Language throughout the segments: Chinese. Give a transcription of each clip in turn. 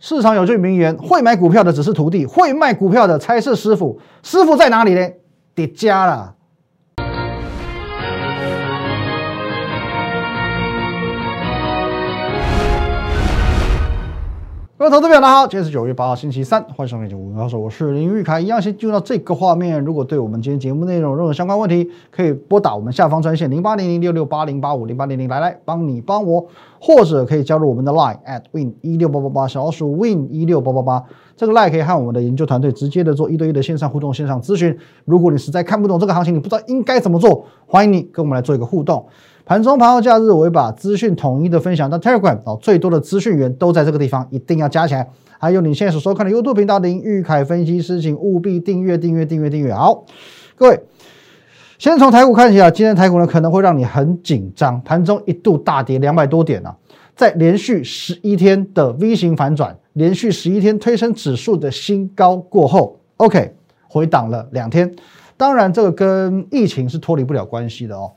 市场有句名言：会买股票的只是徒弟，会卖股票的才是师傅。师傅在哪里呢？叠加了。各位投资朋友，大家好，今天是九月八号，星期三，欢迎收看《节目。我说我是林玉凯，一样先进入到这个画面。如果对我们今天节目内容有任何相关问题，可以拨打我们下方专线零八零零六六八零八五零八零零来来帮你帮我，或者可以加入我们的 Line at win 一六八八八小老鼠 win 一六八八八，这个 Line 可以和我们的研究团队直接的做一对一的线上互动、线上咨询。如果你实在看不懂这个行情，你不知道应该怎么做，欢迎你跟我们来做一个互动。盘中盘后假日，我会把资讯统一的分享到 Telegram 哦，最多的资讯源都在这个地方，一定要加起来。还有你现在所收看的 YouTube 频道林玉凯分析师，请务必订阅、订阅、订阅、订阅。好，各位，先从台股看起啊，今天台股呢可能会让你很紧张，盘中一度大跌两百多点啊，在连续十一天的 V 型反转，连续十一天推升指数的新高过后，OK 回档了两天。当然，这个跟疫情是脱离不了关系的哦。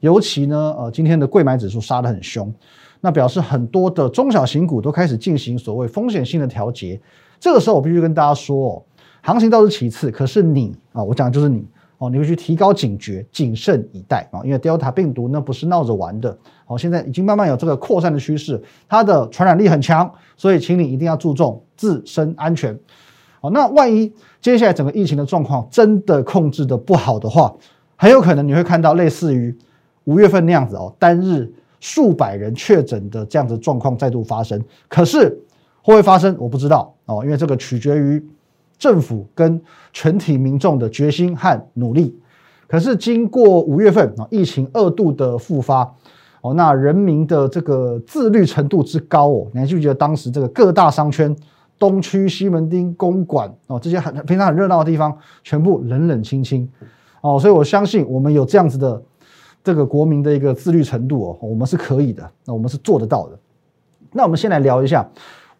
尤其呢，呃，今天的贵买指数杀得很凶。那表示很多的中小型股都开始进行所谓风险性的调节。这个时候，我必须跟大家说，哦，行情倒是其次，可是你啊，我讲的就是你哦，你必须提高警觉，谨慎以待啊，因为 Delta 病毒呢不是闹着玩的哦，现在已经慢慢有这个扩散的趋势，它的传染力很强，所以请你一定要注重自身安全。哦，那万一接下来整个疫情的状况真的控制的不好的话，很有可能你会看到类似于五月份那样子哦，单日。数百人确诊的这样子状况再度发生，可是会不会发生？我不知道哦，因为这个取决于政府跟全体民众的决心和努力。可是经过五月份啊，疫情二度的复发哦，那人民的这个自律程度之高哦，你还记不记得当时这个各大商圈、东区、西门町、公馆哦这些很平常很热闹的地方，全部冷冷清清哦，所以我相信我们有这样子的。这个国民的一个自律程度哦，我们是可以的，那我们是做得到的。那我们先来聊一下，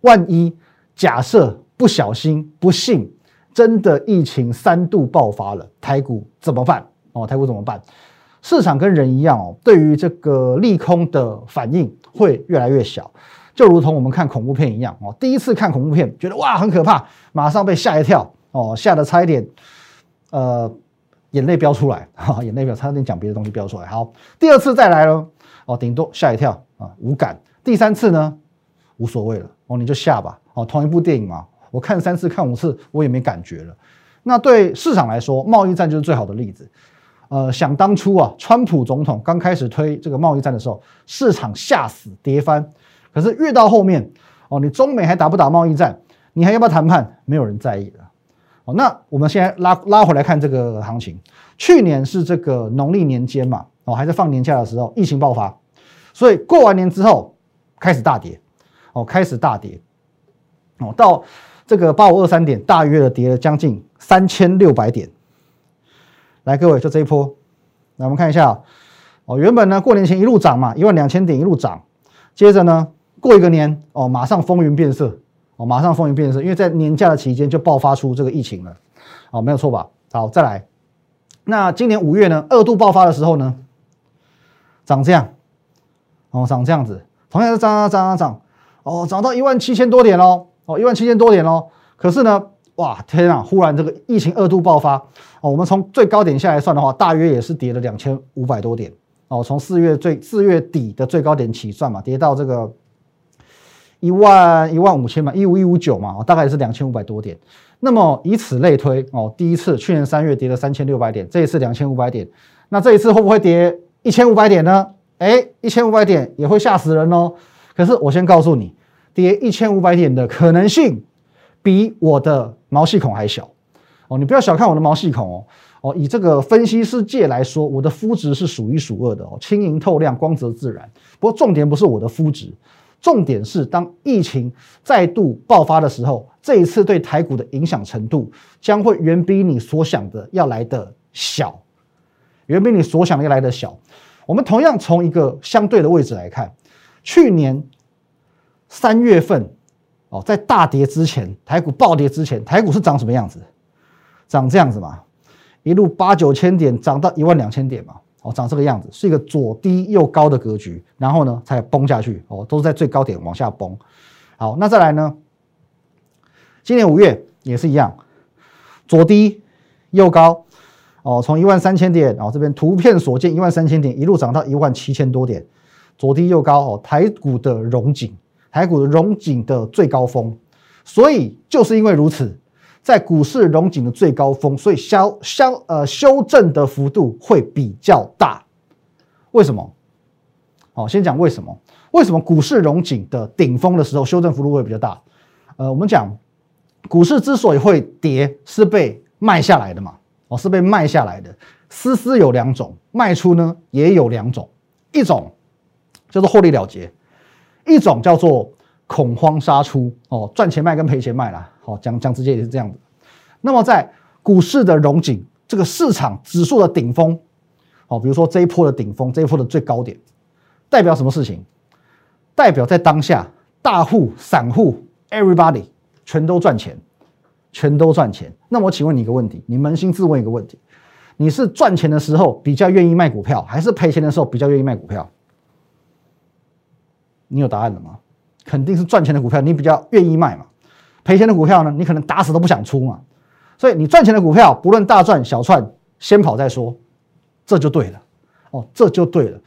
万一假设不小心不幸真的疫情三度爆发了，台股怎么办？哦，台股怎么办？市场跟人一样哦，对于这个利空的反应会越来越小，就如同我们看恐怖片一样哦。第一次看恐怖片，觉得哇很可怕，马上被吓一跳哦，吓得差一点，呃。眼泪飙出来，哈，眼泪飙，差点讲别的东西飙出来。好，第二次再来了，哦，顶多吓一跳啊，无感。第三次呢，无所谓了，哦，你就吓吧，哦，同一部电影嘛，我看三次看五次，我也没感觉了。那对市场来说，贸易战就是最好的例子。呃，想当初啊，川普总统刚开始推这个贸易战的时候，市场吓死跌翻。可是越到后面，哦，你中美还打不打贸易战？你还要不要谈判？没有人在意了。哦，那我们现在拉拉回来看这个行情。去年是这个农历年间嘛，哦，还在放年假的时候，疫情爆发，所以过完年之后开始大跌，哦，开始大跌，哦，到这个八五二三点，大约的跌了将近三千六百点。来，各位，就这一波，来我们看一下，哦，原本呢过年前一路涨嘛，一万两千点一路涨，接着呢过一个年，哦，马上风云变色。哦，马上风云变色，因为在年假的期间就爆发出这个疫情了，哦，没有错吧？好，再来，那今年五月呢，二度爆发的时候呢，涨这样，哦，涨这样子，同样是涨涨涨涨涨，哦，涨到一万七千多点喽，哦，一万七千多点喽。可是呢，哇，天啊，忽然这个疫情二度爆发，哦，我们从最高点下来算的话，大约也是跌了两千五百多点，哦，从四月最四月底的最高点起算嘛，跌到这个。一万一万五千嘛，一五一五九嘛，大概是两千五百多点。那么以此类推哦，第一次去年三月跌了三千六百点，这一次两千五百点，那这一次会不会跌一千五百点呢？哎，一千五百点也会吓死人哦。可是我先告诉你，跌一千五百点的可能性比我的毛细孔还小哦。你不要小看我的毛细孔哦哦，以这个分析师界来说，我的肤质是数一数二的哦，轻盈透亮，光泽自然。不过重点不是我的肤质。重点是，当疫情再度爆发的时候，这一次对台股的影响程度将会远比你所想的要来的小，远比你所想的要来的小。我们同样从一个相对的位置来看，去年三月份哦，在大跌之前，台股暴跌之前，台股是长什么样子？长这样子嘛，一路八九千点涨到一万两千点嘛。哦，长这个样子是一个左低右高的格局，然后呢才崩下去哦，都是在最高点往下崩。好，那再来呢？今年五月也是一样，左低右高，哦，从一万三千点，然后这边图片所见一万三千点，一路涨到一万七千多点，左低右高哦，台股的荣景，台股的荣景的最高峰，所以就是因为如此，在股市融景的最高峰，所以消消呃修正的幅度会比较大，为什么？好，先讲为什么？为什么股市融景的顶峰的时候修正幅度会比较大？呃，我们讲股市之所以会跌，是被卖下来的嘛？哦，是被卖下来的。丝丝有两种，卖出呢也有两种，一种叫做获利了结，一种叫做恐慌杀出。哦，赚钱卖跟赔钱卖啦。好，讲讲直接也是这样子。那么在股市的融景，这个市场指数的顶峰，哦，比如说这一波的顶峰，这一波的最高点。代表什么事情？代表在当下，大户、散户，everybody 全都赚钱，全都赚钱。那我请问你一个问题，你扪心自问一个问题：你是赚钱的时候比较愿意卖股票，还是赔钱的时候比较愿意卖股票？你有答案了吗？肯定是赚钱的股票，你比较愿意卖嘛。赔钱的股票呢，你可能打死都不想出嘛。所以你赚钱的股票，不论大赚小赚，先跑再说，这就对了。哦，这就对了。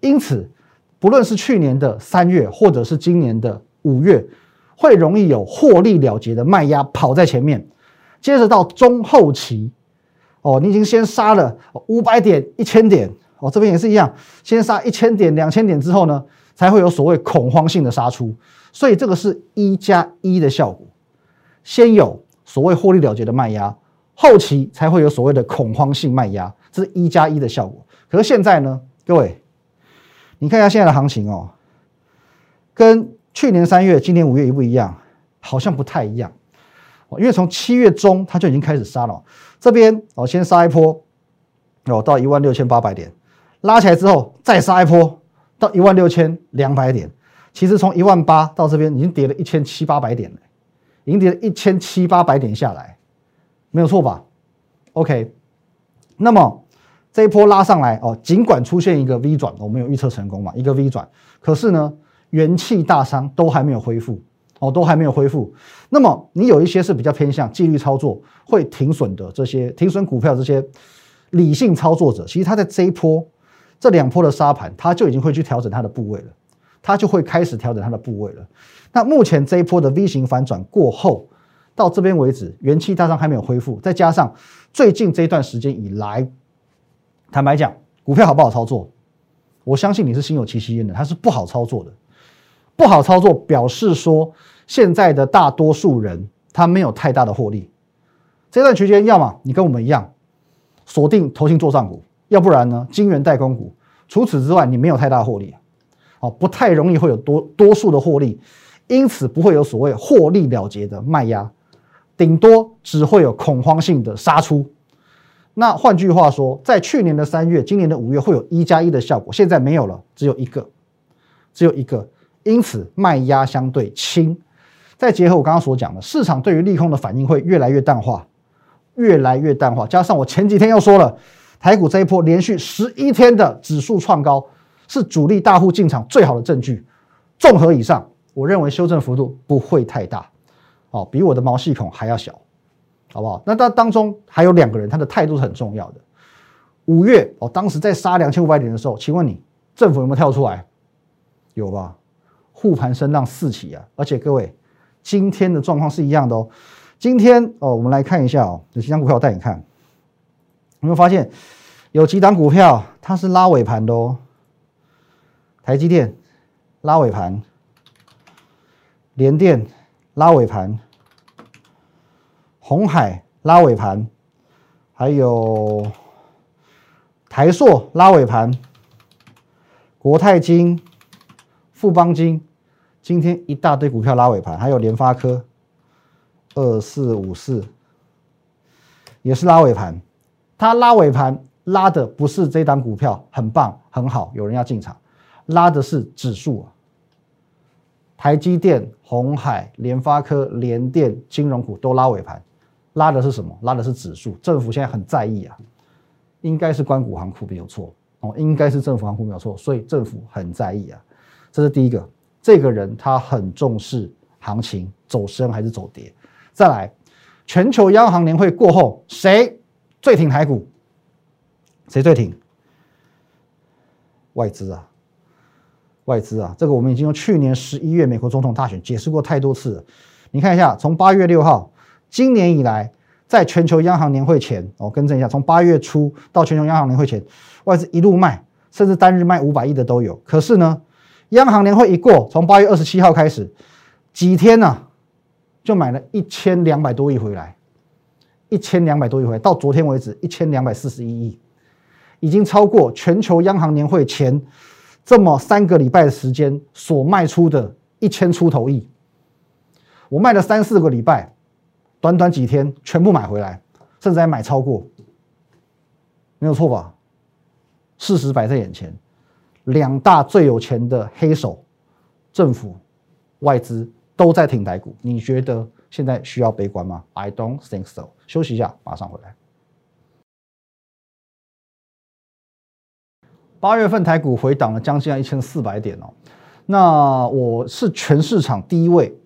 因此。不论是去年的三月，或者是今年的五月，会容易有获利了结的卖压跑在前面。接着到中后期，哦，你已经先杀了五百点、一千点，哦，这边也是一样，先杀一千点、两千点之后呢，才会有所谓恐慌性的杀出。所以这个是一加一的效果，先有所谓获利了结的卖压，后期才会有所谓的恐慌性卖压，这是一加一的效果。可是现在呢，各位。你看一下现在的行情哦，跟去年三月、今年五月一不一样？好像不太一样。因为从七月中它就已经开始杀了，这边我先杀一波，哦到一万六千八百点，拉起来之后再杀一波到一万六千两百点。其实从一万八到这边已经跌了一千七八百点了，已经跌了一千七八百点下来，没有错吧？OK，那么。这一波拉上来哦，尽管出现一个 V 转，我们有预测成功嘛？一个 V 转，可是呢，元气大伤都还没有恢复哦，都还没有恢复。那么你有一些是比较偏向纪律操作，会停损的这些停损股票，这些理性操作者，其实他在这一波、这两波的沙盘，他就已经会去调整他的部位了，他就会开始调整他的部位了。那目前这一波的 V 型反转过后，到这边为止，元气大伤还没有恢复，再加上最近这一段时间以来。坦白讲，股票好不好操作？我相信你是心有戚戚焉的，它是不好操作的。不好操作表示说，现在的大多数人他没有太大的获利。这段区间，要么你跟我们一样锁定投信做账股，要不然呢，金元代工股。除此之外，你没有太大获利，哦，不太容易会有多多数的获利，因此不会有所谓获利了结的卖压，顶多只会有恐慌性的杀出。那换句话说，在去年的三月、今年的五月会有一加一的效果，现在没有了，只有一个，只有一个，因此卖压相对轻。再结合我刚刚所讲的，市场对于利空的反应会越来越淡化，越来越淡化。加上我前几天又说了，台股这一波连续十一天的指数创高，是主力大户进场最好的证据。综合以上，我认为修正幅度不会太大，哦，比我的毛细孔还要小。好不好？那当当中还有两个人，他的态度是很重要的。五月哦，当时在杀两千五百点的时候，请问你政府有没有跳出来？有吧？护盘声浪四起啊！而且各位，今天的状况是一样的哦。今天哦，我们来看一下哦，有几张股票带你看，有没有发现有几档股票它是拉尾盘的哦？台积电拉尾盘，联电拉尾盘。红海拉尾盘，还有台硕拉尾盘，国泰金、富邦金，今天一大堆股票拉尾盘，还有联发科二四五四也是拉尾盘。它拉尾盘拉的不是这档股票很棒很好，有人要进场，拉的是指数啊。台积电、红海、联发科、联电金融股都拉尾盘。拉的是什么？拉的是指数。政府现在很在意啊，应该是关谷行库没有错哦，应该是政府行库没有错，所以政府很在意啊。这是第一个，这个人他很重视行情走升还是走跌，再来，全球央行年会过后，谁最挺台股？谁最挺？外资啊，外资啊，这个我们已经用去年十一月美国总统大选解释过太多次了。你看一下，从八月六号，今年以来，在全球央行年会前，我更正一下，从八月初到全球央行年会前，外资一路卖，甚至单日卖五百亿的都有。可是呢，央行年会一过，从八月二十七号开始，几天呢，就买了一千两百多亿回来，一千两百多亿回，到昨天为止，一千两百四十一亿，已经超过全球央行年会前这么三个礼拜的时间所卖出的一千出头亿。我卖了三四个礼拜，短短几天全部买回来，甚至还买超过，没有错吧？事实摆在眼前，两大最有钱的黑手，政府、外资都在挺台股，你觉得现在需要悲观吗？I don't think so。休息一下，马上回来。八月份台股回档了将近一千四百点哦，那我是全市场第一位。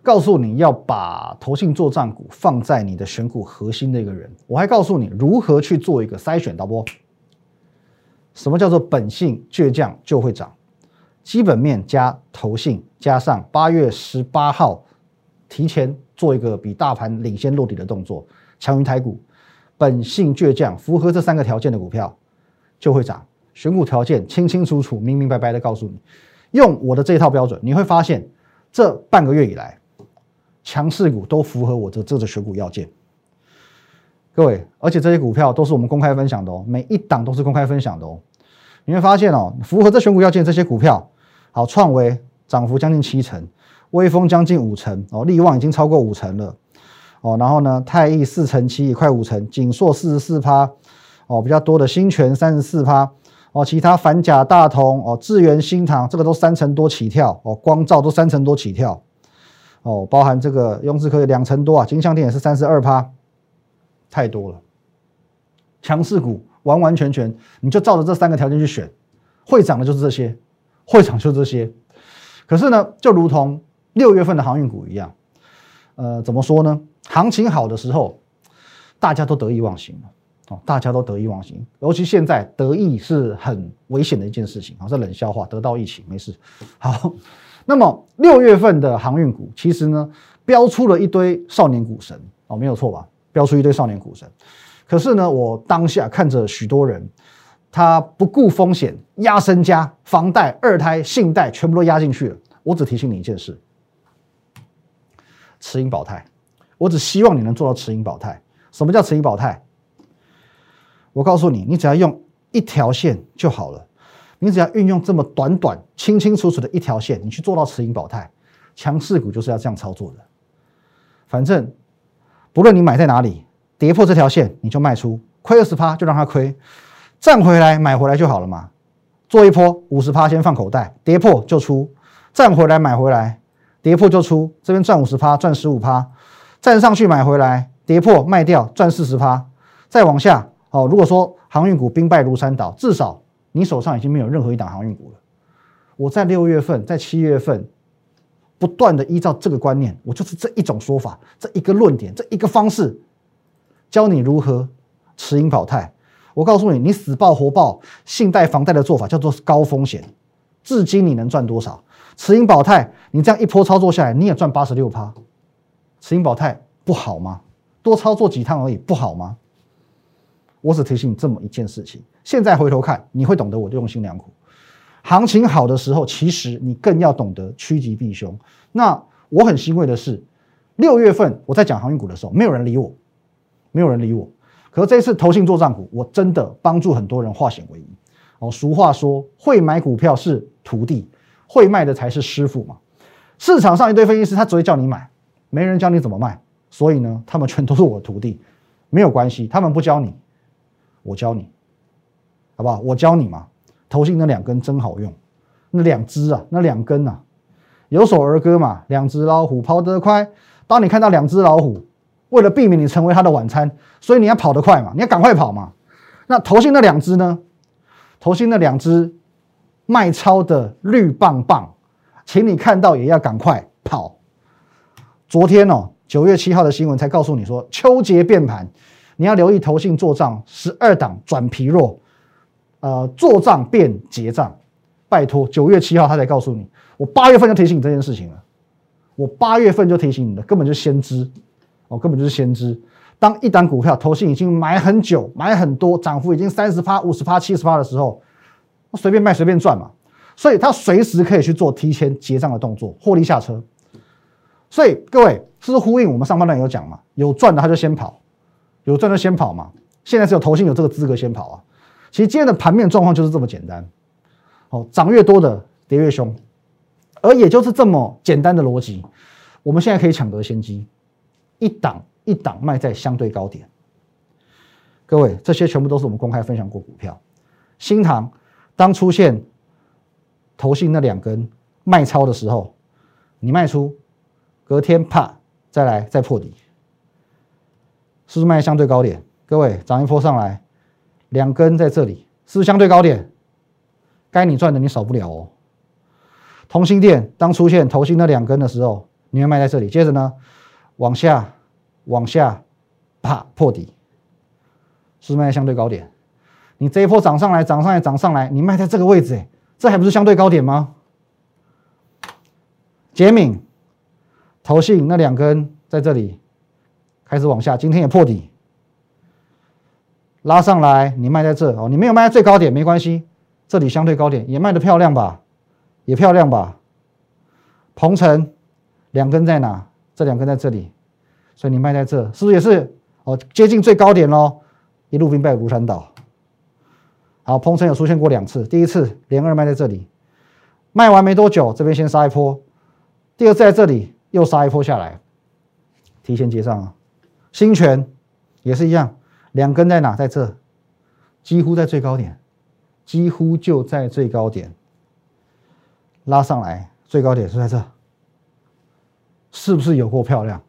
告诉你要把投信做账股放在你的选股核心的一个人，我还告诉你如何去做一个筛选，导播。什么叫做本性倔强就会涨？基本面加投信加上八月十八号提前做一个比大盘领先落底的动作，强于台股，本性倔强符合这三个条件的股票就会涨。选股条件清清楚楚、明明白白的告诉你，用我的这套标准，你会发现这半个月以来。强势股都符合我的这个选股要件，各位，而且这些股票都是我们公开分享的哦，每一档都是公开分享的哦。你会发现哦，符合这选股要件这些股票，好，创维涨幅将近七成，微风将近五成哦，利旺已经超过五成了哦，然后呢，泰益四成七，快五成，锦硕四十四趴哦，比较多的新泉三十四趴哦，其他反甲大同哦，智源新唐这个都三成多起跳哦，光照都三成多起跳。哦，包含这个雍智科两成多啊，金相电也是三十二趴，太多了。强势股完完全全，你就照着这三个条件去选，会涨的就是这些，会涨就这些。可是呢，就如同六月份的航运股一样，呃，怎么说呢？行情好的时候，大家都得意忘形了哦，大家都得意忘形。尤其现在得意是很危险的一件事情啊，这冷笑话，得到疫情没事。好。那么六月份的航运股，其实呢，标出了一堆少年股神哦，没有错吧？标出一堆少年股神。可是呢，我当下看着许多人，他不顾风险，压身家、房贷、二胎、信贷，全部都压进去了。我只提醒你一件事：持盈保泰。我只希望你能做到持盈保泰。什么叫持盈保泰？我告诉你，你只要用一条线就好了。你只要运用这么短短、清清楚楚的一条线，你去做到持盈保泰，强势股就是要这样操作的。反正不论你买在哪里，跌破这条线你就卖出，亏二十趴就让它亏，赚回来买回来就好了嘛。做一波五十趴先放口袋，跌破就出，赚回来买回来，跌破就出，这边赚五十趴，赚十五趴，站上去买回来，跌破卖掉赚四十趴，再往下哦。如果说航运股兵败如山倒，至少。你手上已经没有任何一档航运股了。我在六月份，在七月份，不断的依照这个观念，我就是这一种说法，这一个论点，这一个方式，教你如何持盈保泰。我告诉你，你死抱活抱信贷房贷的做法叫做高风险。至今你能赚多少？持盈保泰，你这样一波操作下来，你也赚八十六趴。持盈保泰不好吗？多操作几趟而已，不好吗？我只提醒你这么一件事情。现在回头看，你会懂得我的用心良苦。行情好的时候，其实你更要懂得趋吉避凶。那我很欣慰的是，六月份我在讲航运股的时候，没有人理我，没有人理我。可是这次投信做账股，我真的帮助很多人化险为夷。哦，俗话说，会买股票是徒弟，会卖的才是师傅嘛。市场上一堆分析师，他只会叫你买，没人教你怎么卖。所以呢，他们全都是我的徒弟，没有关系，他们不教你，我教你。好不好？我教你嘛。头信那两根真好用，那两只啊，那两根啊，有首儿歌嘛。两只老虎跑得快。当你看到两只老虎，为了避免你成为它的晚餐，所以你要跑得快嘛，你要赶快跑嘛。那头信那两只呢？头信那两只卖超的绿棒棒，请你看到也要赶快跑。昨天哦，九月七号的新闻才告诉你说，秋节变盘，你要留意投信做账，十二档转疲弱，呃，做账变结账。拜托，九月七号他才告诉你，我八月份就提醒你这件事情了，我八月份就提醒你的，根本就先知，哦，根本就是先知。当一档股票投信已经买很久、买很多，涨幅已经三十趴、五十趴、七十趴的时候，随便卖随便赚嘛。所以他随时可以去做提前结账的动作，获利下车。所以各位是呼应我们上半段有讲嘛？有赚的他就先跑，有赚就先跑嘛。现在只有投信有这个资格先跑啊。其实今天的盘面状况就是这么简单。好，涨越多的跌越凶，而也就是这么简单的逻辑，我们现在可以抢得先机，一档一档卖在相对高点。各位，这些全部都是我们公开分享过股票。新塘当出现投信那两根卖超的时候，你卖出，隔天啪再来再破底，是不是卖相对高点？各位涨一波上来，两根在这里，是不是相对高点？该你赚的你少不了哦。同心店当出现头新那两根的时候，你会卖在这里。接着呢，往下往下，啪破底，是不是卖在相对高点。你这一波涨上来，涨上来，涨上来，你卖在这个位置，这还不是相对高点吗？杰敏头信那两根在这里开始往下，今天也破底，拉上来，你卖在这哦，你没有卖在最高点没关系。这里相对高点也卖的漂亮吧，也漂亮吧。鹏程两根在哪？这两根在这里，所以你卖在这，是不是也是哦？接近最高点喽，一路兵败如山倒。好，鹏程有出现过两次，第一次连二卖在这里，卖完没多久，这边先杀一波，第二次在这里又杀一波下来，提前结账啊。新泉也是一样，两根在哪？在这，几乎在最高点。几乎就在最高点拉上来，最高点是在这，是不是有够漂亮？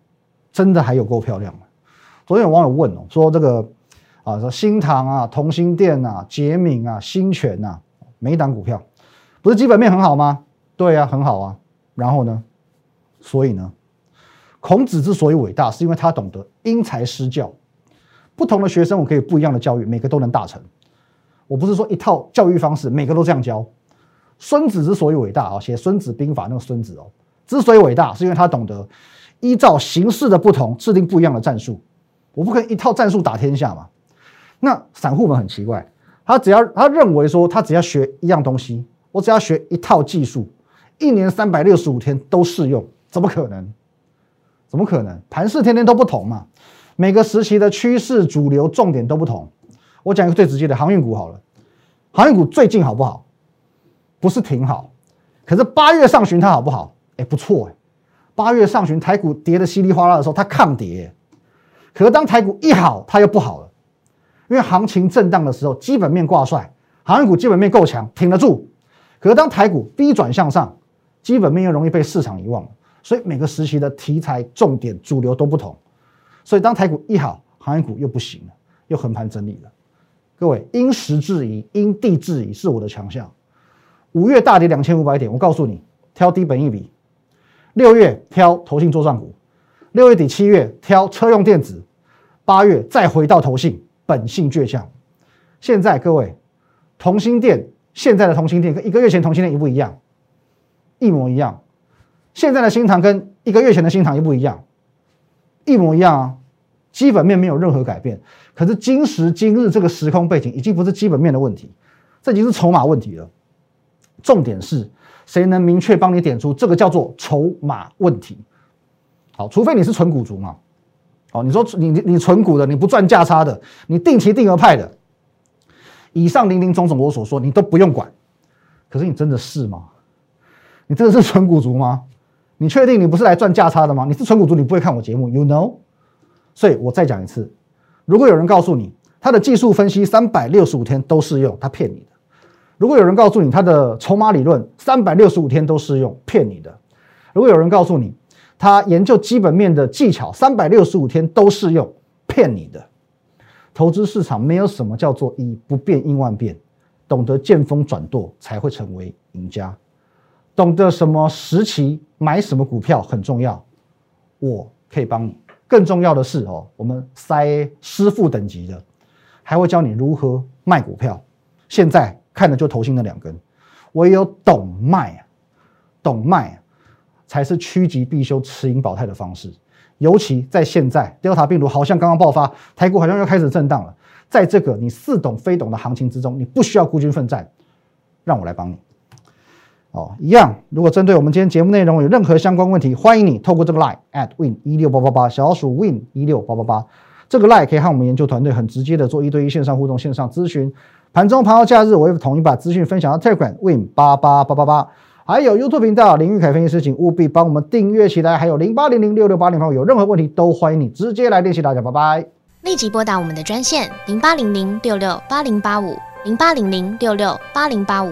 真的还有够漂亮？昨天有网友问哦，说这个啊，说新唐啊、同心店啊、捷敏啊、新泉啊，每一档股票不是基本面很好吗？对啊，很好啊。然后呢？所以呢？孔子之所以伟大，是因为他懂得因材施教，不同的学生我可以不一样的教育，每个都能大成。我不是说一套教育方式，每个都这样教。孙子之所以伟大啊，写《孙子兵法》那个孙子哦，之所以伟大，是因为他懂得依照形势的不同制定不一样的战术。我不可以一套战术打天下嘛？那散户们很奇怪，他只要他认为说他只要学一样东西，我只要学一套技术，一年三百六十五天都适用，怎么可能？怎么可能？盘势天天都不同嘛，每个时期的趋势、主流、重点都不同。我讲一个最直接的航运股好了，航运股最近好不好？不是挺好，可是八月上旬它好不好？哎，不错哎。八月上旬台股跌的稀里哗啦的时候，它抗跌。可是当台股一好，它又不好了，因为行情震荡的时候，基本面挂帅，航运股基本面够强，挺得住。可是当台股低转向上，基本面又容易被市场遗忘，所以每个时期的题材、重点、主流都不同。所以当台股一好，航运股又不行了，又横盘整理了。各位，因时制宜，因地制宜是我的强项。五月大跌两千五百点，我告诉你，挑低本一笔；六月挑投信做账股；六月底七月挑车用电子；八月再回到投信，本性倔强。现在各位，同心店现在的同心店跟一个月前同心店一不一样？一模一样。现在的新塘跟一个月前的新塘一不一样？一模一样啊。基本面没有任何改变，可是今时今日这个时空背景已经不是基本面的问题，这已经是筹码问题了。重点是谁能明确帮你点出这个叫做筹码问题？好，除非你是纯股族嘛。哦，你说你你你纯股的，你不赚价差的，你定期定额派的，以上林林总总我所说你都不用管。可是你真的是吗？你真的是纯股族吗？你确定你不是来赚价差的吗？你是纯股族，你不会看我节目，You know？所以我再讲一次，如果有人告诉你他的技术分析三百六十五天都适用，他骗你的；如果有人告诉你他的筹码理论三百六十五天都适用，骗你的；如果有人告诉你他研究基本面的技巧三百六十五天都适用，骗你的。投资市场没有什么叫做以不变应万变，懂得见风转舵才会成为赢家，懂得什么时期买什么股票很重要。我。可以帮你。更重要的是哦，我们塞师傅等级的，还会教你如何卖股票。现在看的就头新的两根，唯有懂卖，懂卖才是趋吉避凶、持盈保泰的方式。尤其在现在，Delta 病毒好像刚刚爆发，台股好像又开始震荡了。在这个你似懂非懂的行情之中，你不需要孤军奋战，让我来帮你。哦，一样。如果针对我们今天节目内容有任何相关问题，欢迎你透过这个 line at win 一六八八八小鼠 win 一六八八八这个 line 可以和我们研究团队很直接的做一对一线上互动、线上咨询。盘中、盘后、假日，我会统一把资讯分享到社群 win 八八八八八，还有 YouTube 频道林玉凯分析师，请务必帮我们订阅起来。还有零八零零六六八零八，有任何问题都欢迎你直接来联系大家，拜拜。立即拨打我们的专线零八零零六六八零八五。零八零零六六八零八五